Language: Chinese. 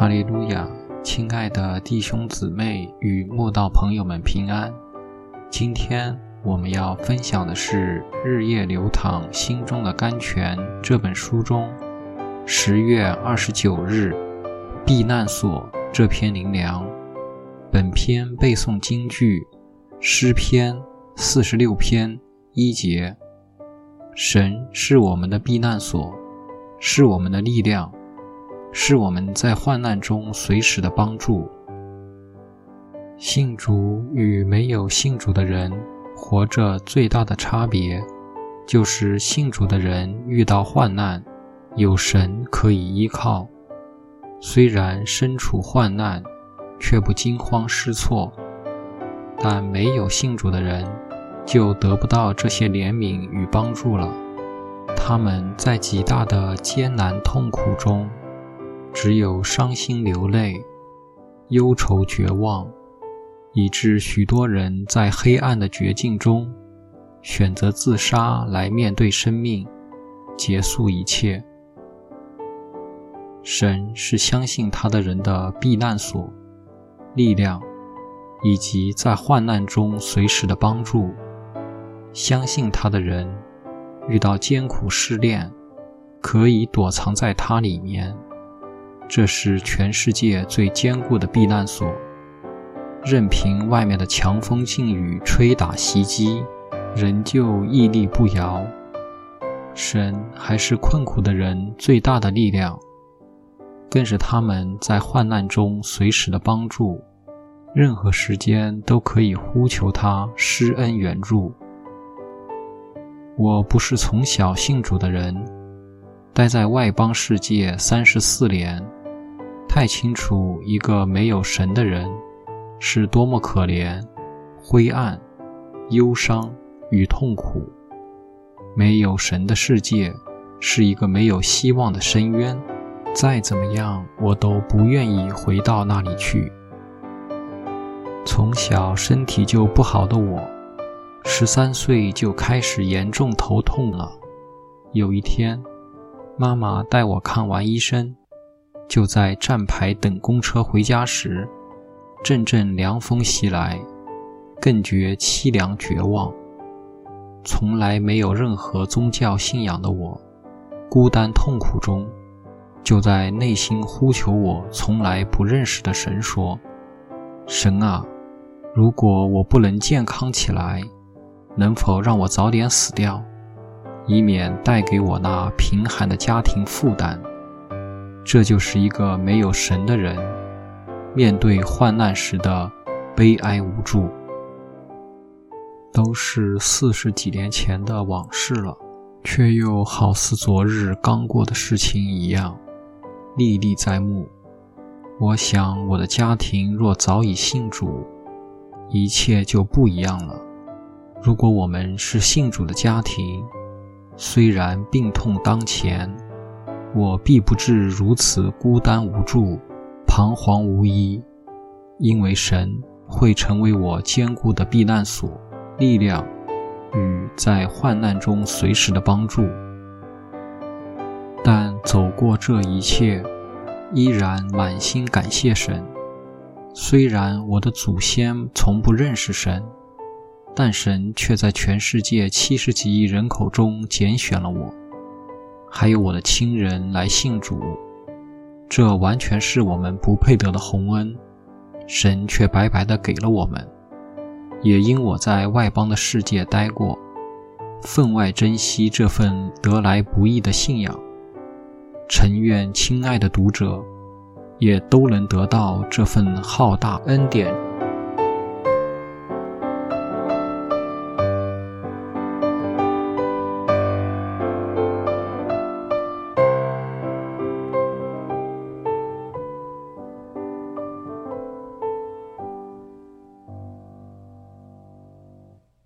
哈利路亚，亲爱的弟兄姊妹与慕道朋友们平安。今天我们要分享的是《日夜流淌心中的甘泉》这本书中十月二十九日《避难所》这篇灵粮。本篇背诵京剧诗篇四十六篇一节：神是我们的避难所，是我们的力量。是我们在患难中随时的帮助。信主与没有信主的人活着最大的差别，就是信主的人遇到患难，有神可以依靠，虽然身处患难，却不惊慌失措；但没有信主的人，就得不到这些怜悯与帮助了。他们在极大的艰难痛苦中。只有伤心流泪、忧愁绝望，以致许多人在黑暗的绝境中选择自杀来面对生命，结束一切。神是相信他的人的避难所、力量，以及在患难中随时的帮助。相信他的人遇到艰苦试炼，可以躲藏在他里面。这是全世界最坚固的避难所，任凭外面的强风劲雨吹打袭击，仍旧屹立不摇。神还是困苦的人最大的力量，更是他们在患难中随时的帮助，任何时间都可以呼求他施恩援助。我不是从小信主的人，待在外邦世界三十四年。太清楚，一个没有神的人是多么可怜、灰暗、忧伤与痛苦。没有神的世界是一个没有希望的深渊。再怎么样，我都不愿意回到那里去。从小身体就不好的我，十三岁就开始严重头痛了。有一天，妈妈带我看完医生。就在站牌等公车回家时，阵阵凉风袭来，更觉凄凉绝望。从来没有任何宗教信仰的我，孤单痛苦中，就在内心呼求我从来不认识的神说：“神啊，如果我不能健康起来，能否让我早点死掉，以免带给我那贫寒的家庭负担？”这就是一个没有神的人面对患难时的悲哀无助，都是四十几年前的往事了，却又好似昨日刚过的事情一样历历在目。我想，我的家庭若早已信主，一切就不一样了。如果我们是信主的家庭，虽然病痛当前，我必不至如此孤单无助、彷徨无依，因为神会成为我坚固的避难所、力量与在患难中随时的帮助。但走过这一切，依然满心感谢神。虽然我的祖先从不认识神，但神却在全世界七十几亿人口中拣选了我。还有我的亲人来信主，这完全是我们不配得的洪恩，神却白白的给了我们。也因我在外邦的世界待过，分外珍惜这份得来不易的信仰。诚愿亲爱的读者，也都能得到这份浩大恩典。